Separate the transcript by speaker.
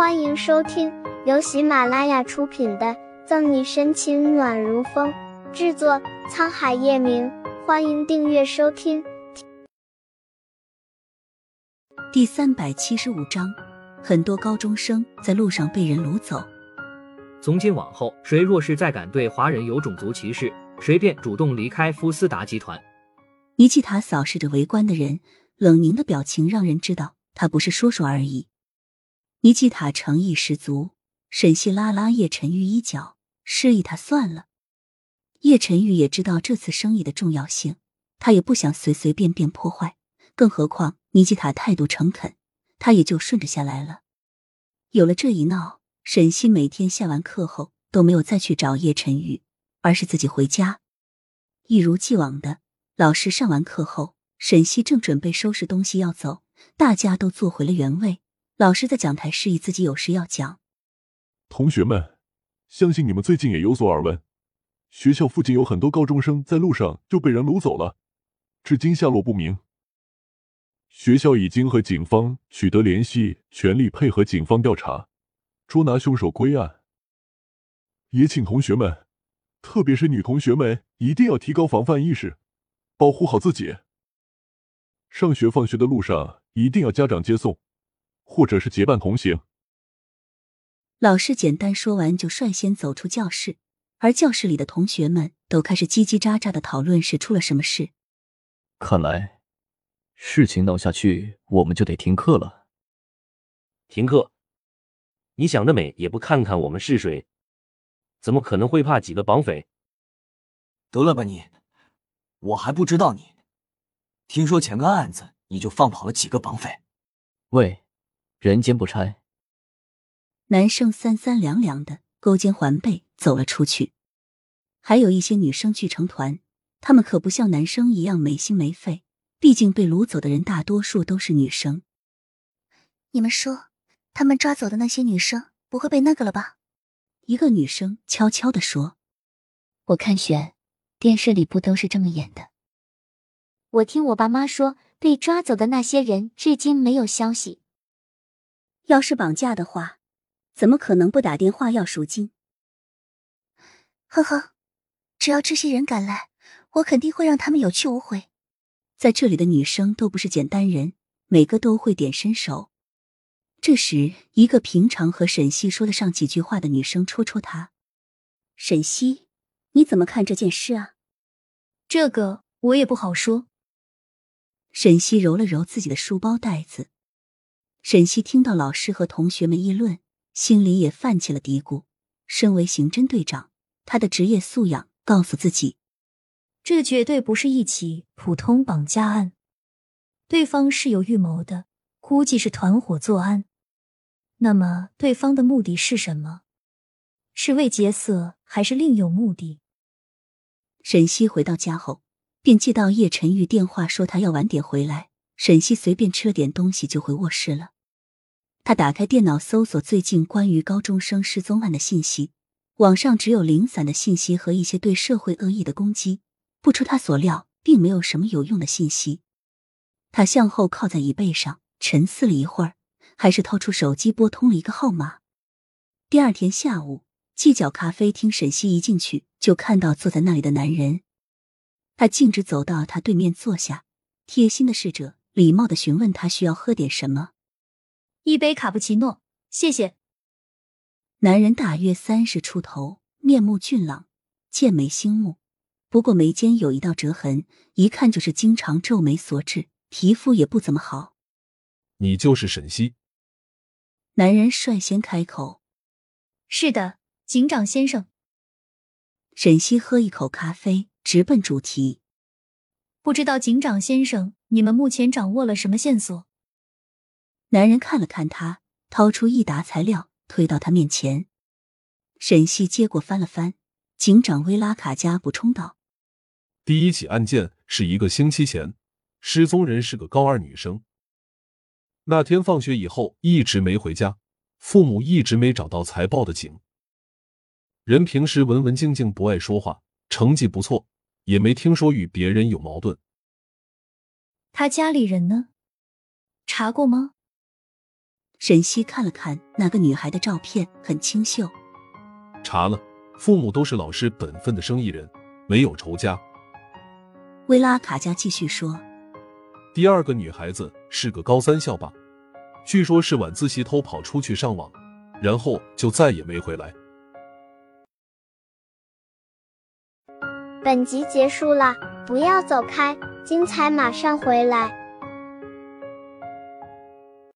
Speaker 1: 欢迎收听由喜马拉雅出品的《赠你深情暖如风》，制作沧海夜明。欢迎订阅收听。
Speaker 2: 第三百七十五章，很多高中生在路上被人掳走。
Speaker 3: 从今往后，谁若是再敢对华人有种族歧视，谁便主动离开夫斯达集团。
Speaker 2: 尼基塔扫视着围观的人，冷凝的表情让人知道他不是说说而已。尼基塔诚意十足，沈西拉拉叶晨玉衣角，示意他算了。叶晨玉也知道这次生意的重要性，他也不想随随便便破坏，更何况尼基塔态度诚恳，他也就顺着下来了。有了这一闹，沈西每天下完课后都没有再去找叶晨玉，而是自己回家。一如既往的，老师上完课后，沈西正准备收拾东西要走，大家都坐回了原位。老师在讲台示意自己有事要讲。
Speaker 4: 同学们，相信你们最近也有所耳闻，学校附近有很多高中生在路上就被人掳走了，至今下落不明。学校已经和警方取得联系，全力配合警方调查，捉拿凶手归案。也请同学们，特别是女同学们，一定要提高防范意识，保护好自己。上学放学的路上一定要家长接送。或者是结伴同行。
Speaker 2: 老师简单说完，就率先走出教室，而教室里的同学们都开始叽叽喳喳的讨论是出了什么事。
Speaker 5: 看来事情闹下去，我们就得停课了。
Speaker 6: 停课？你想得美！也不看看我们是谁，怎么可能会怕几个绑匪？
Speaker 7: 得了吧你！我还不知道你，听说前个案子你就放跑了几个绑匪。
Speaker 5: 喂！人间不拆。
Speaker 2: 男生三三两两的勾肩环背走了出去，还有一些女生聚成团。他们可不像男生一样没心没肺，毕竟被掳走的人大多数都是女生。
Speaker 8: 你们说，他们抓走的那些女生不会被那个了吧？
Speaker 2: 一个女生悄悄的说：“
Speaker 9: 我看选电视里不都是这么演的？
Speaker 1: 我听我爸妈说，被抓走的那些人至今没有消息。”
Speaker 2: 要是绑架的话，怎么可能不打电话要赎金？
Speaker 8: 呵呵，只要这些人敢来，我肯定会让他们有去无回。
Speaker 2: 在这里的女生都不是简单人，每个都会点身手。这时，一个平常和沈西说得上几句话的女生戳戳他：“
Speaker 8: 沈西，你怎么看这件事啊？”
Speaker 10: 这个我也不好说。
Speaker 2: 沈西揉了揉自己的书包袋子。沈西听到老师和同学们议论，心里也泛起了嘀咕。身为刑侦队长，他的职业素养告诉自己，
Speaker 10: 这绝对不是一起普通绑架案，对方是有预谋的，估计是团伙作案。那么，对方的目的是什么？是为劫色，还是另有目的？
Speaker 2: 沈西回到家后，便接到叶晨玉电话，说他要晚点回来。沈西随便吃了点东西就回卧室了。他打开电脑搜索最近关于高中生失踪案的信息，网上只有零散的信息和一些对社会恶意的攻击。不出他所料，并没有什么有用的信息。他向后靠在椅背上，沉思了一会儿，还是掏出手机拨通了一个号码。第二天下午，犄角咖啡厅，沈西一进去就看到坐在那里的男人。他径直走到他对面坐下，贴心的侍者。礼貌的询问他需要喝点什么，
Speaker 10: 一杯卡布奇诺，谢谢。
Speaker 2: 男人大约三十出头，面目俊朗，剑眉星目，不过眉间有一道折痕，一看就是经常皱眉所致，皮肤也不怎么好。
Speaker 4: 你就是沈西？
Speaker 2: 男人率先开口：“
Speaker 10: 是的，警长先生。”
Speaker 2: 沈西喝一口咖啡，直奔主题：“
Speaker 10: 不知道警长先生。”你们目前掌握了什么线索？
Speaker 2: 男人看了看他，掏出一沓材料推到他面前。沈西接过翻了翻，警长威拉卡加补充道：“
Speaker 4: 第一起案件是一个星期前，失踪人是个高二女生。那天放学以后一直没回家，父母一直没找到才报的警。人平时文文静静，不爱说话，成绩不错，也没听说与别人有矛盾。”
Speaker 10: 他家里人呢？查过吗？
Speaker 2: 沈西看了看那个女孩的照片，很清秀。
Speaker 11: 查了，父母都是老实本分的生意人，没有仇家。
Speaker 2: 薇拉卡加继续说：“
Speaker 11: 第二个女孩子是个高三校霸，据说是晚自习偷跑出去上网，然后就再也没回来。”
Speaker 1: 本集结束了，不要走开，精彩马上回来。